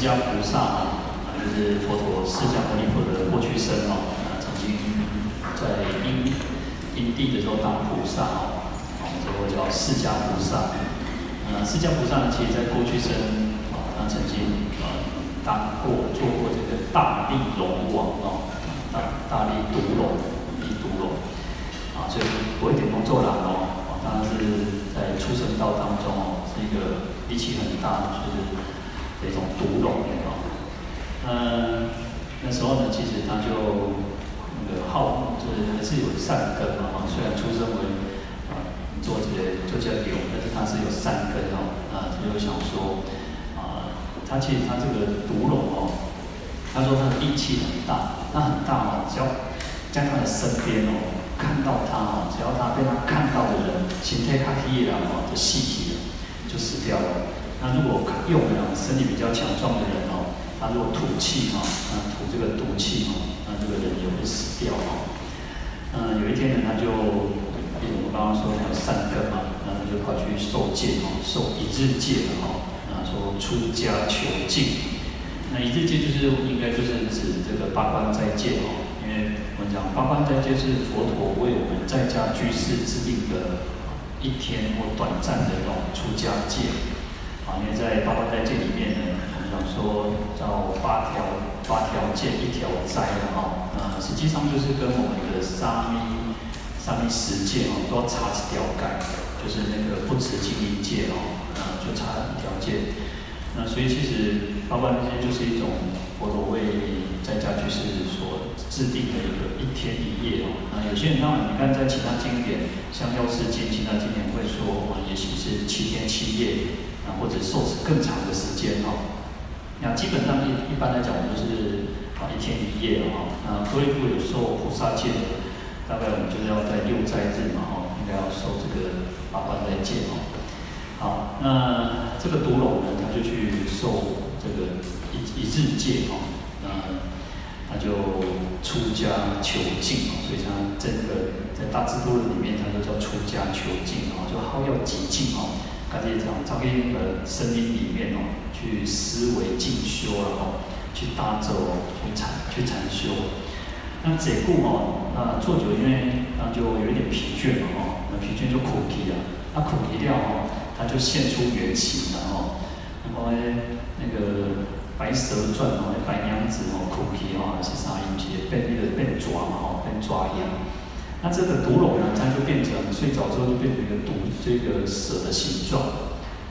释迦菩萨啊，就是佛陀释迦牟尼佛的过去生哦，啊，曾经在因因地的时候当菩萨哦，我们这个叫释迦菩萨。呃，释迦菩萨呢，其实在过去生啊，他曾经呃当过做过这个大力龙王哦，大大力独龙，力独龙啊，所以不会点工作了哦。当然是在出生道当中哦，是一个力气很大，就是这种独龙哦。嗯，那时候呢，其实他就那个好，就是还是有善根嘛。哈虽然出生为啊做这个做这个龙，但是他是有善根哦。啊，他就想说啊，他其实他这个独龙哦，他说他的力气很大，那很大嘛，只要在他的身边哦。看到他哦，只要他被他看到的人，形态他黑了哦，就死去了，就死掉了。那如果用了身体比较强壮的人哦，他如果吐气哈，那吐这个毒气哦，那这个人也会死掉哦。嗯，有一天呢，他就，比如我们刚刚说他有善根嘛，那他就跑去受戒哦，受一日戒了哦，那说出家求静。那一日戒就是应该就是指这个八关斋戒哦。因为我们讲八关斋戒是佛陀为我们在家居士制定的一天或短暂的那种出家戒因为在八关斋戒里面呢，我们讲说叫八条八条戒一条斋的哈。那实际上就是跟我们的沙弥沙弥十戒哦，都要差一条改，就是那个不持金银戒哦，啊，就差一条戒。那所以其实八关斋戒就是一种佛陀为在家居士所制定的一个一天一夜哦，那有些人当然你看在其他经典，像药师经，其他经典会说，也许是七天七夜，或者受持更长的时间哦。那基本上一一般来讲，我们就是啊一天一夜哦。那脱力部有受菩萨戒，大概我们就是要在六斋日嘛哦，应该要受这个八关斋戒哦。好，那这个独龙呢，他就去受这个一一日戒哦，那。他就出家求静哦，所以他这个在大智度论里面，他就叫出家求静哦，就好要寂静哦，他这种在这个森林里面哦，去思维进修然后去打坐去禅去禅修。那这故哦，那坐久因为那就有一点疲倦嘛哦，那疲倦就苦皮了，那苦皮掉哦，他就现出原形了哦，然后呢那个。白蛇传哦，白娘子哦，苦皮哦，是啥意思？变那个变爪嘛哦，变爪一样。那这个独龙呢，它就变成睡着之后就变成一个独这个蛇的形状，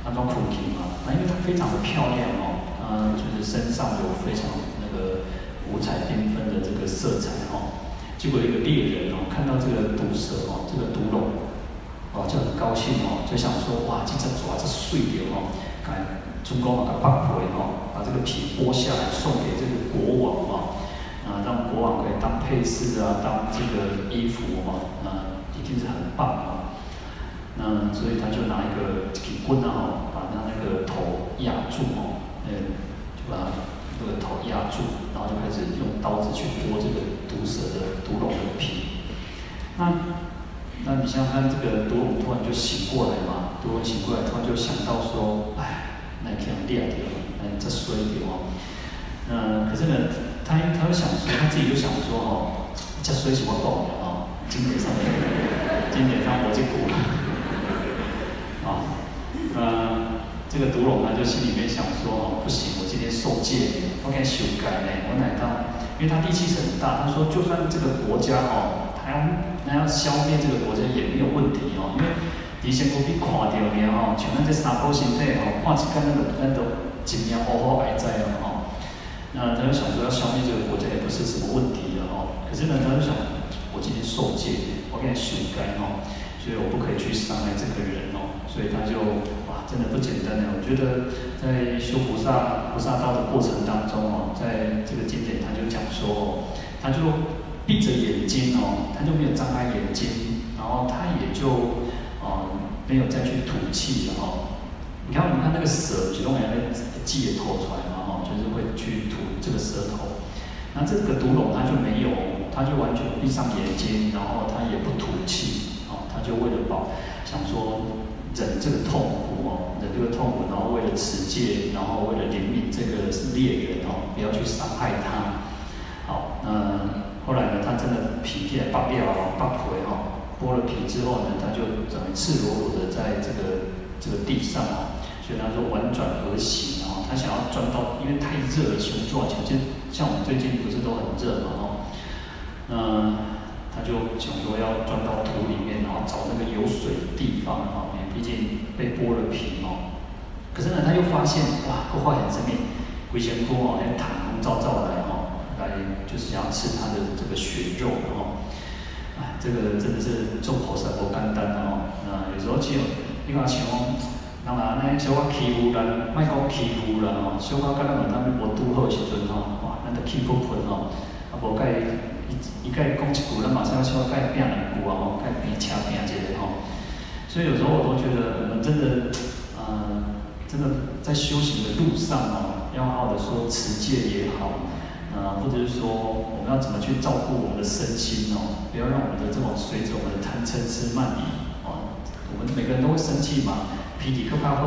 那种苦皮嘛。那因为它非常的漂亮哦，啊，就是身上有非常那个五彩缤纷的这个色彩哦。结果一个猎人哦，看到这个毒蛇哦，这个毒龙哦，就很高兴哦，就想说哇，这只爪子碎掉哦，看。中国把它剥回哦，把这个皮剥下来送给这个国王哦，啊，让国王可以当配饰啊，当这个衣服哈，啊，一定是很棒啊。那所以他就拿一个铁棍啊，把他那个头压住哦，嗯，就把那个头压住，然后就开始用刀子去剥这个毒蛇的毒龙的皮。那那你像他这个毒龙突然就醒过来嘛，毒龙醒过来，突然就想到说，哎。那这样练的，嗯，这衰的哦。那，可是呢，他他又想说，他自己又想说哦，这衰什么动的哦？经典上面，经典上我就古啊，嗯，这个独龙呢，就心里面想说哦，不行，我今天受戒，我该修改呢，我乃到，因为他力气是很大，他说就算这个国家哦，他要他要消灭这个国家也没有问题哦，因为。以前我比看到的吼，像咱这三宝身体吼，看一看那个咱都一命呜呼哀哉了吼。那他就想说要消灭这个国家也不是什么问题的哦。可是呢，他就想，我今天受戒，我给他修改哦，所以我不可以去伤害这个人哦。所以他就哇，真的不简单呢。我觉得在修菩萨菩萨道的过程当中哦，在这个经典他就讲说，他就闭着眼睛哦，他就没有张开眼睛，然后他也就嗯。没有再去吐气了哦。你看，我们看那个蛇，举动来那气也吐出来，就是会去吐这个舌头。那这个毒龙它就没有，它就完全闭上眼睛，然后它也不吐气，哦，它就为了保，想说忍这个痛苦哦，忍这个痛苦，然后为了持戒，然后为了怜悯这个猎人哦，不要去伤害他。好，那后来呢，他真的皮皮也剥掉了，剥皮哈，剥了皮之后呢，他就整个赤裸裸的在这个这个地上哦，所以他说婉转而行，他想要钻到，因为太热了，熊抓球，就像我们最近不是都很热嘛哦，那他就想说要钻到土里面，然后找那个有水的地方哦，因为毕竟被剥了皮哦。可是呢，他又发现哇，个坏很生命危险多哦，那坦空照照来哦，来就是想要吃他的这个血肉哦。哎，这个真的是做菩萨不简单哦。那有时候只有你看像，那么那小可欺负人，卖讲欺负人哦，小可跟他们他们无拄好时阵哦，哇，那个气不喷哦，啊无该一一该讲一句，那马上小可该拼两句啊吼，该拼车拼这个吼。所以有时候我都觉得我们真的，嗯。真的在修行的路上哦，要好好的说持戒也好，呃，或者是说我们要怎么去照顾我们的身心哦，不要让我们的这种随着我们的贪嗔痴慢疑哦，我们每个人都会生气嘛，脾气较好，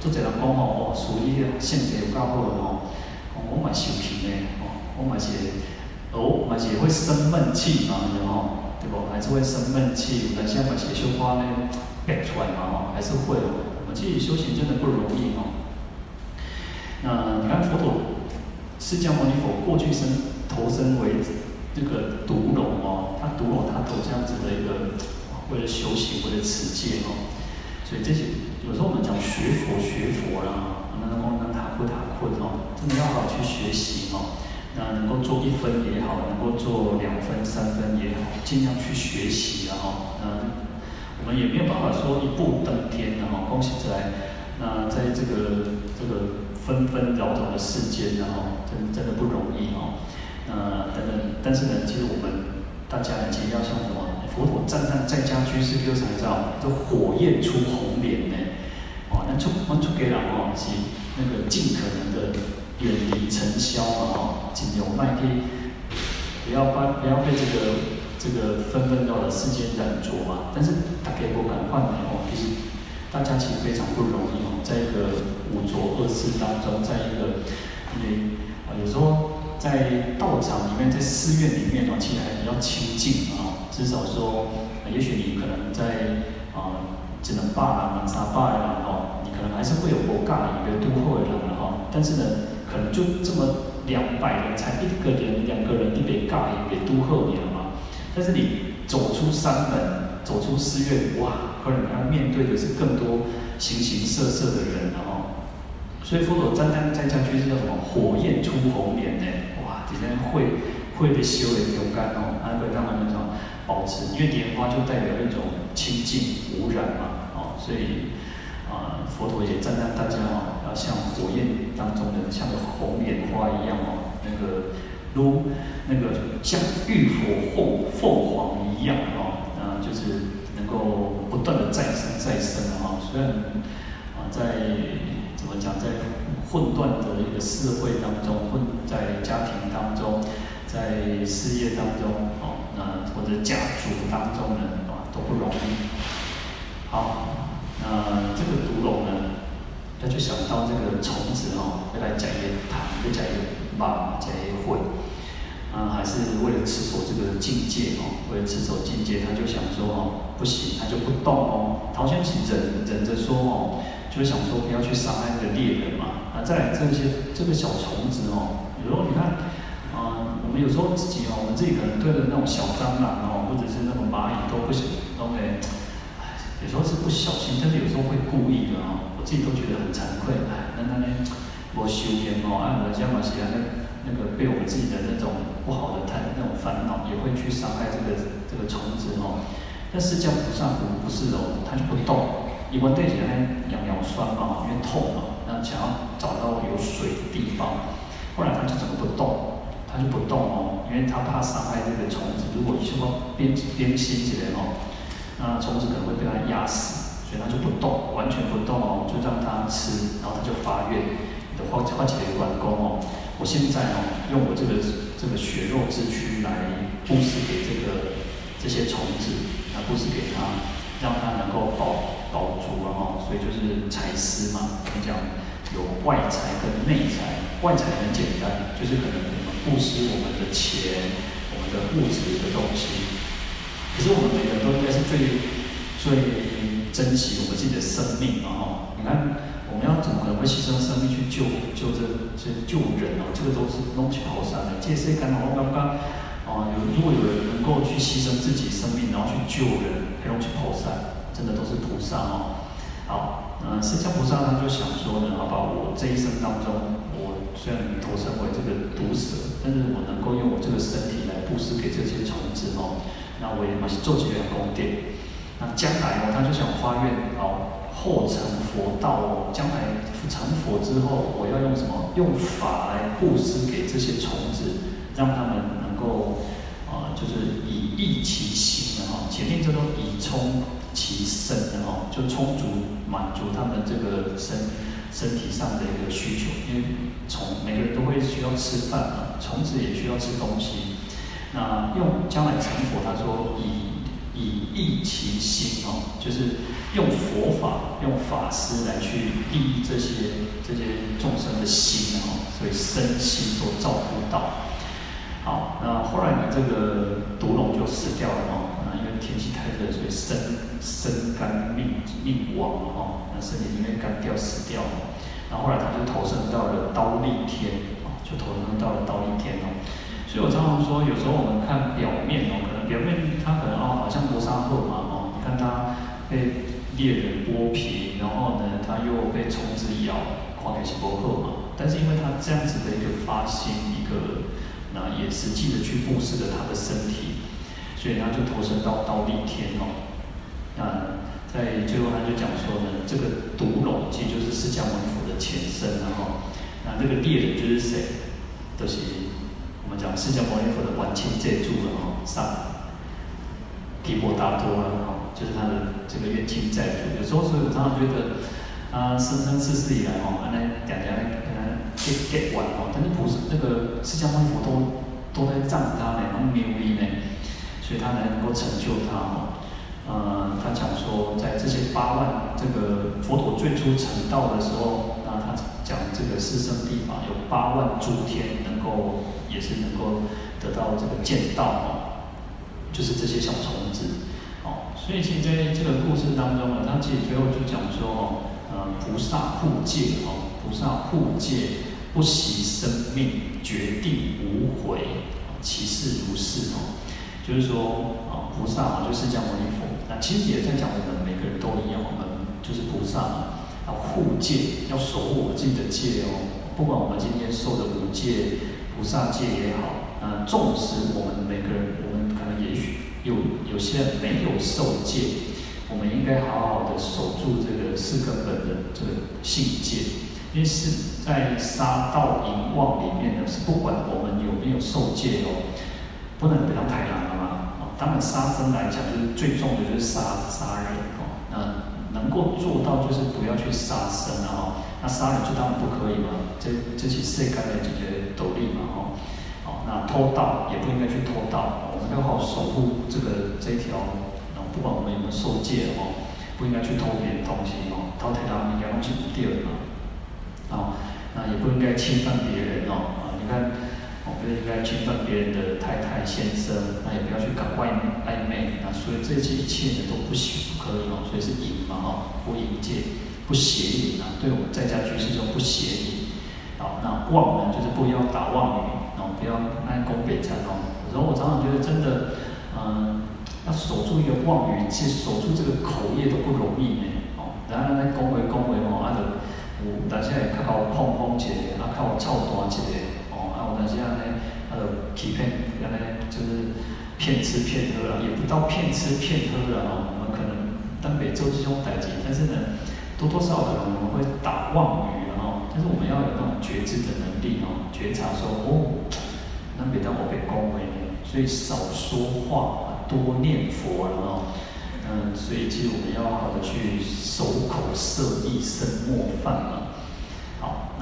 做这人讲吼哦，属于性格较好哦，我蛮生气的哦，我蛮是，哦，蛮是会生闷气嘛，然后对不，还是会生闷气，但是把些修花呢变出来嘛，吼，还是会哦。其实修行真的不容易哦。那你看佛陀，释迦牟尼佛过去生投身为这个毒龙哦，他毒龙他投这样子的一个，为了修行，为了持戒哦。所以这些有时候我们讲学佛学佛啦，那能够塔库塔困哦，真的要好好去学习哦。那能够做一分也好，能够做两分三分也好，尽量去学习然后嗯。我们也没有办法说一步登天的哈，恭喜在那在这个这个纷纷扰扰的世间，然后真真的不容易哦。那等等，但是呢，其实我们大家呢其实要像什么？佛陀赞叹在家居士六才照，这火焰出红莲呢。哦，那出我出给了哦，是那个尽可能的远离尘嚣嘛哈，尽量卖去，不要把不要被这个。这个纷纷扰扰的世间染着嘛，但是大家不敢换的哦，其实大家其实非常不容易哦，在一个五浊恶世当中，在一个因为啊，有时候在道场里面，在寺院里面哦，其实还比较清净啊，至少说，也许你可能在啊，只能霸啦，能杀霸啦哦，你可能还是会有过尬，一个都会的哈，但是呢，可能就这么两百人，才一个人、两个人一边尬，一边都会的嘛。但是你走出山门，走出寺院，哇，可能要面对的是更多形形色色的人，然后，所以佛陀赞叹在家居士叫什么？火焰出红莲呢？哇，底下会会被修的勇敢哦，还会让他们说保持，因为莲花就代表一种清净无染嘛，哦，所以啊、佛陀也赞叹大家哦，要像火焰当中的像个红莲花一样哦，那个。如那个像浴火凤凤凰一样哦，啊，就是能够不断的再生再生啊。虽然啊，在怎么讲，在混乱的一个社会当中，混在家庭当中，在事业当中哦，那或者家族当中呢，啊，都不容易。好，那这个毒龙呢，他就想到这个虫子哦，要来讲一个糖，要讲一个马，讲一个混。啊，还是为了持守这个境界哦，为了持守境界，他就想说哦，不行，他就不动哦。陶先生忍忍着说哦，就是想说不要去伤害那个猎人嘛。啊，再来这些这个小虫子哦，有时候你看，啊、我们有时候自己哦，我们自己可能对着那种小蟑螂哦，或者是那种蚂蚁都不行，都没，有时候是不小心，但是有时候会故意的哦。我自己都觉得很惭愧，哎，那那那我修炼哦，按我这样嘛写那。那个被我们自己的那种不好的贪那种烦恼，也会去伤害这个这个虫子哦。但释迦菩萨不不是哦，它就不动。一般对起来痒痒酸嘛，因为痛嘛，那想要找到有水的地方。后来它就怎么不动？他就不动哦，因为他怕伤害这个虫子。如果一说边边吸起来哦，那虫子可能会被他压死，所以他就不动，完全不动哦，就让它吃，然后他就发愿，的化化解为完工哦。我现在哦，用我这个这个血肉之躯来布施给这个这些虫子，来布施给他，让他能够保保足了哈。所以就是财施嘛，你讲有外财跟内财。外财很简单，就是可能我们布施我们的钱、我们的物质的东西。可是我们每个人都应该是最最珍惜我们自己的生命嘛，哈！你看，我们要怎么可能会牺牲生命去救救这这救人哦？这个都是弄起跑山的。这些刚好刚刚哦，有如果有人能够去牺牲自己生命，然后去救人，还弄去跑山，真的都是菩萨哦。好，嗯，释迦菩萨他就想说呢，好吧，我这一生当中，虽然投生为这个毒蛇，但是我能够用我这个身体来布施给这些虫子哦。那我也嘛是做几个功德，那将来哦，他就想发愿哦，后成佛道哦，将来成佛之后，我要用什么？用法来布施给这些虫子，让他们能够啊、就是以益其心的哈，前面叫做以充其身的哈，就充足满足他们这个身身体上的一个需求，因为虫每个人都会需要吃饭啊，虫子也需要吃东西。那用将来成佛，他说以以益其心哦，就是用佛法、用法师来去利益这些这些众生的心哦，所以身心都照顾到。好，那后来呢，这个毒龙就死掉了哦，那因为天气太热，所以身身肝命命亡哦，那身体里面干掉死掉了。然后后来他就投身到了刀利天哦，就投身到了刀利天哦。所以我常常说，有时候我们看表面哦，可能表面他可能哦，好像罗刹后嘛哦，你看他被猎人剥皮，然后呢，他又被虫子咬，看起来是不好嘛。但是因为他这样子的一个发心，一个那也实际的去布施了他的身体，所以他就投身到刀利天哦。那在最后他就讲说呢，这个毒龙其实就是释迦牟尼佛的前身然后，那这个猎人就是谁？都、就是。我们讲释迦牟尼佛的晚清这柱了哈，上提婆达多啊哈，就是他的这个冤亲债主。有时候，所以我常常觉得，他生生世世以来哦，安尼两家可能结结完哦，但是菩萨那个释迦牟尼佛都都在赞他呢，很牛逼呢，所以他才能够成就他哦。呃，他讲说，在这些八万这个佛陀最初成道的时候，那他讲这个四圣地法，有八万诸天能够。也是能够得到这个见到哦，就是这些小虫子哦，所以其实在这个故事当中呢，他其实最后就讲说哦，呃，菩萨护戒哦，菩萨护戒不惜生命，决定无悔，其事如是哦，就是说啊，菩萨啊，就释迦牟尼佛，那其实也在讲我们每个人都一样，我们就是菩萨嘛，要护戒，要守护我们自己的戒哦，不管我们今天受的五戒。菩萨戒也好，啊，纵使我们每个人，我们可能也许有有些人没有受戒，我们应该好好的守住这个四根本的这个信戒，因为是在杀盗淫妄里面呢，是不管我们有没有受戒哦，不能不要太难了嘛。当然杀生来讲，就是最重的就是杀杀人哦，那能够做到就是不要去杀生啊。那杀人就当然不可以嘛，这这些世间的这些斗笠嘛，吼，好，那偷盗也不应该去偷盗，我们要好守护这个这一条，不管我们有没有受戒哦，不应该去偷别人东西哦，偷别人东西应该去不掉嘛，啊，那也不应该侵犯别人哦，啊，你看，不应该侵犯别人的太太先生，那也不要去搞外暧昧，那所以这些一切呢都不行不可以哦，所以是淫嘛，哈，不淫戒。不邪淫啊，对我们在家居士中不邪淫。好，那妄呢，就是不要打妄语，哦，不要爱攻北禅哦。有时候我常常觉得，真的，嗯，要守住一个妄语，其实守住这个口业都不容易呢。哦，然后呢，恭维恭维哦，啊，就有当时也较搞碰碰一个，啊，较操蛋一个，哦，啊，有当时啊呢，啊，就欺骗，原来就是骗吃骗喝了，也不到骗吃骗喝了哦。我们可能当北周这种代志，但是呢。多多少少可能我们会打妄语，然后，但是我们要有那种觉知的能力哦，觉察说哦，那别当我被恭维，所以少说话，多念佛，然后，嗯，所以其实我们要好好的去守口摄意，慎莫犯嘛。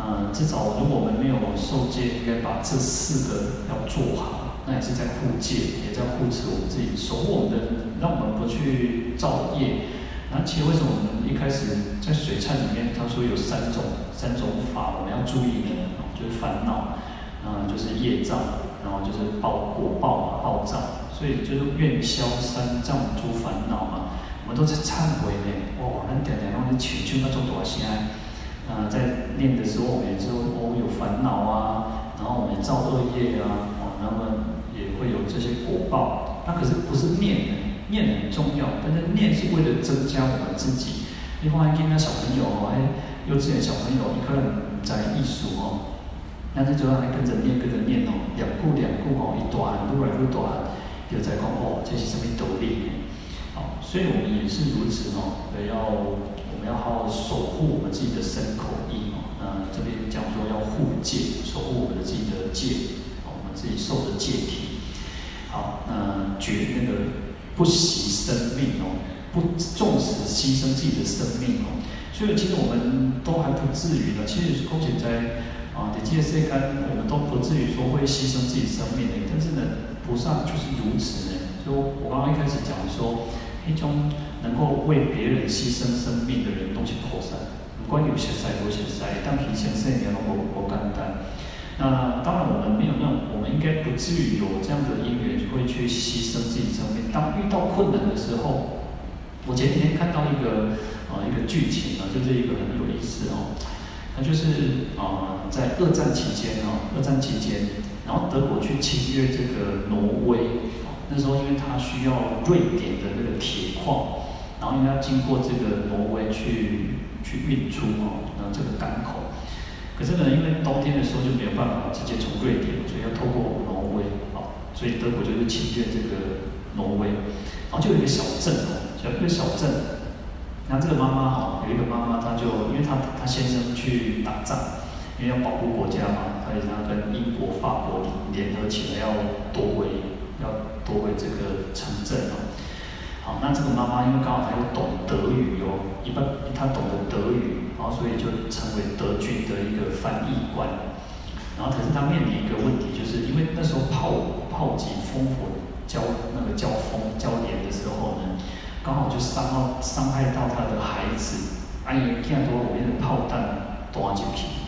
嗯，至少如果我们没有受戒，应该把这四个要做好，那也是在护戒，也在护持我们自己，守护我们的，让我们不去造业。那其实为什么我们一开始在水忏里面，他说有三种三种法我们要注意的，就是烦恼，嗯，就是业障，然后就是报果报嘛，报障，所以就是愿消三障诸烦恼嘛。我们都在忏悔呢，哇，很点点，然后求求那种多心啊，在念的时候，我们也说哦有烦恼啊，然后我们造恶业啊，哦，那么也会有这些果报。那可是不是念的。念很重要，但是念是为了增加我们自己。你看，今天小朋友哦，哎，幼稚园小朋友，你可能在艺术哦，那这就让他跟着念，跟着念哦，两步两步哦，一段愈来愈短，就在讲哦，这是什么道理？好，所以我们也是如此哦，要们要好好守护我们自己的身口意哦。那这边讲说要护戒，守护我们的自己的戒，我们自己受的戒体。好，那觉那个。不惜生命哦，不纵使牺牲自己的生命哦，所以其实我们都还不至于的。其实空姐在啊，在这个世间，我们都不至于说会牺牲自己生命的。但是呢，菩萨就是如此呢。就我刚刚一开始讲说，一种能够为别人牺牲生命的人，都是菩萨。不管有些善，有些善，但平行善良，我我简单。那当然，我们没有那，我们应该不至于有这样的因缘，会去牺牲自己生命。当遇到困难的时候，我前几天看到一个啊、一个剧情啊，就是一个很有意思哦。他就是啊、在二战期间啊，二战期间，然后德国去侵略这个挪威，那时候因为他需要瑞典的那个铁矿，然后因为要经过这个挪威去去运出哦，然后这个港口。可是呢，因为冬天的时候就没有办法直接从瑞典，所以要透过挪威啊，所以德国就是侵略这个挪威，然后就有一个小镇哦，小一个小镇，那这个妈妈哈，有一个妈妈，她就因为她她先生去打仗，因为要保护国家嘛，她也想跟英国、法国联合起来要夺回，要夺回这个城镇哦。好，那这个妈妈因为刚好她又懂德语哦，一般她懂得德语。然后，所以就成为德军的一个翻译官。然后，可是她面临一个问题，就是因为那时候炮炮击烽火交那个交锋交连的时候呢，刚好就伤到伤害到他的孩子。哎呀，听说里面的炮弹断进去。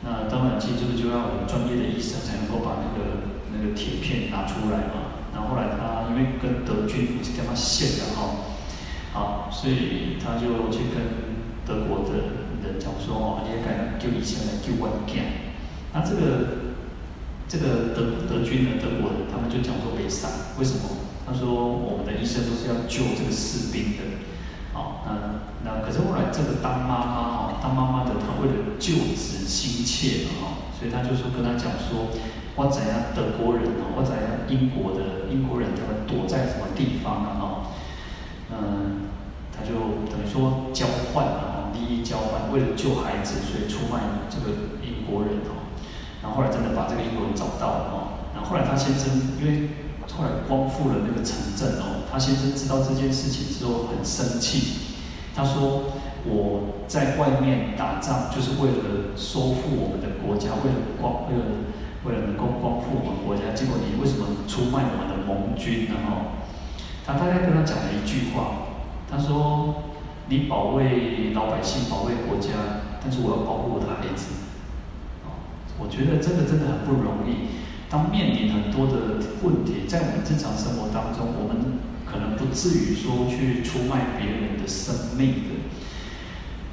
那当然，其实这个就要有专业的医生才能够把那个那个铁片拿出来嘛。然后来他因为跟德军就跟他线了哈，好，所以他就去跟。德国的人讲说哦，你也敢救医生来救我的囝。那这个这个德德军呢，德国人他们就讲说没啥，为什么？他说我们的医生都是要救这个士兵的。好，那那可是后来这个当妈妈哈，当妈妈的她为了救子心切嘛哈，所以他就说跟他讲说，我怎样德国人哦，我怎样英国的英国人他们躲在什么地方啊哦，嗯，他就等于说交换了。利益交换，为了救孩子，所以出卖这个英国人哦。然后后来真的把这个英国人找到了哦。然后后来他先生，因为后来光复了那个城镇哦，他先生知道这件事情之后很生气。他说：“我在外面打仗，就是为了收复我们的国家，为了光，为了为了能够光复我们国家。结果你为什么出卖我们的盟军呢？”哦，他大概跟他讲了一句话，他说。你保卫老百姓，保卫国家，但是我要保护我的孩子。我觉得这个真的很不容易。当面临很多的问题，在我们日常生活当中，我们可能不至于说去出卖别人的生命的。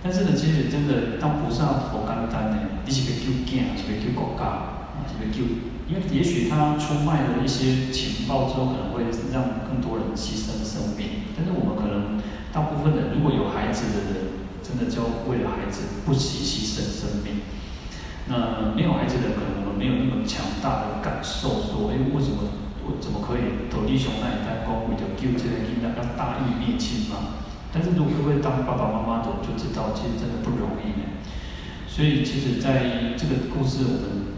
但是呢，其实真的，当菩萨好简单呢，你是要救囝，是要救国家，是要救，因为也许他出卖了一些情报之后，可能会让更多人牺牲生命。但是我们可能。大部分的如果有孩子的人，真的就为了孩子不惜牺牲生命。那没有孩子的，可能我们没有那么强大的感受，说，哎，为什么我怎么可以投地熊那一代光为了救这个婴儿要大义灭亲嘛？但是如果会当爸爸妈妈的，就知道其实真的不容易呢。所以其实在这个故事，我们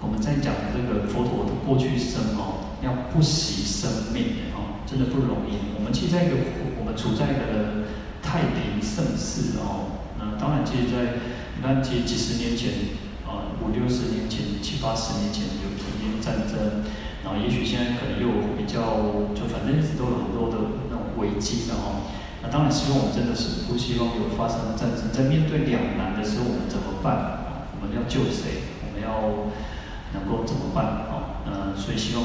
我们在讲这个佛陀的过去生哦，要不惜生命哦，真的不容易。我们其实在一个。我们处在一个太平盛世哦，那当然，其实在你看，其实几十年前，啊五六十年前、七八十年前有曾经战争，然后也许现在可能又比较，就反正一直都有很多的那种危机的哦。那当然希望我们真的是不希望有发生战争，在面对两难的时候，我们怎么办？我们要救谁？我们要能够怎么办？哦，嗯，所以希望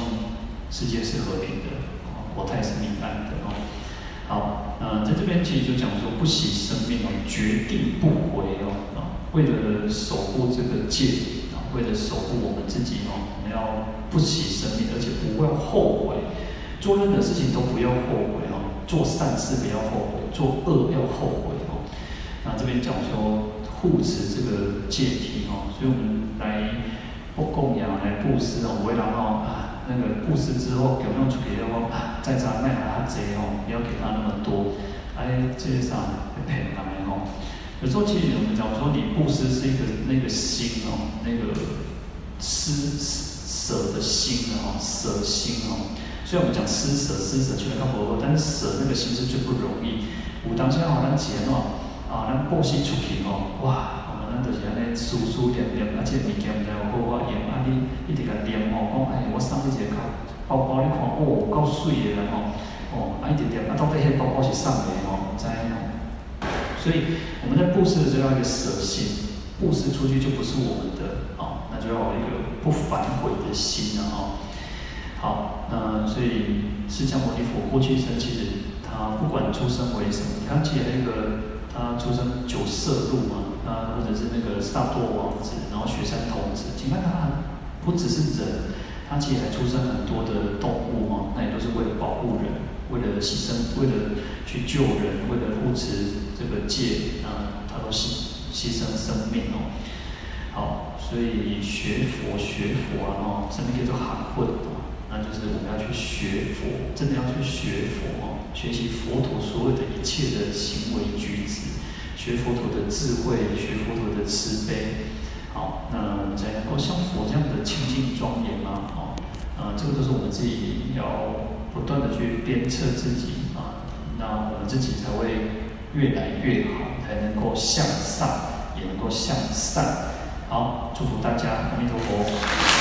世界是和平的，哦，国泰是民安的，哦，好，嗯，在这边其实就讲说，不惜生命哦，决定不回哦，啊，为了守护这个戒，啊，为了守护我们自己哦，我们要不惜生命，而且不会后悔，做任何事情都不要后悔哦。做善事不要后悔，做恶要后悔哦。那这边讲说护持这个戒体哦，所以我们来不供养来布施哦，不会让哦那个布施之后有没有出去的话啊，再砸卖他贼哦，不要给他那么多，哎，这些上会骗他们哦。有时候其实我们讲说，你布施是一个那个心哦，那个施舍的心哦，舍心哦。虽然我们讲施舍，施舍虽然看不多，但是舍那个心是最不容易。有当下好难钱哦，啊，咱布施出去哦，哇，咱就是安尼舒舒念念，而且物件唔知有好我用，啊你一直甲念哦，讲哎，我送你一个包包，你看哦，够水的啦吼，哦，啊一直念，啊到底迄包包是送的哦，唔知哦。所以我们在布施的时候要一个舍心，布施出去就不是我们的哦，那就要有一个不反悔的心了哦。好，那所以释迦牟尼佛过去生其实他不管出生为什么，你看记得那个他出生九色鹿嘛，啊或者是那个萨多王子，然后雪山童子，你看他不只是人，他其实还出生很多的动物嘛，那也都是为了保护人，为了牺牲，为了去救人，为了护持这个界啊，他都牺牺牲生命哦。好，所以学佛学佛啊，哦，什么叫做含混？那就是我们要去学佛，真的要去学佛哦，学习佛陀所有的一切的行为举止，学佛陀的智慧，学佛陀的慈悲。好，那我们才能够像佛这样的清净庄严啊！哦，啊，这个都是我们自己要不断的去鞭策自己啊，那我们自己才会越来越好，才能够向上，也能够向善。好，祝福大家，阿弥陀佛。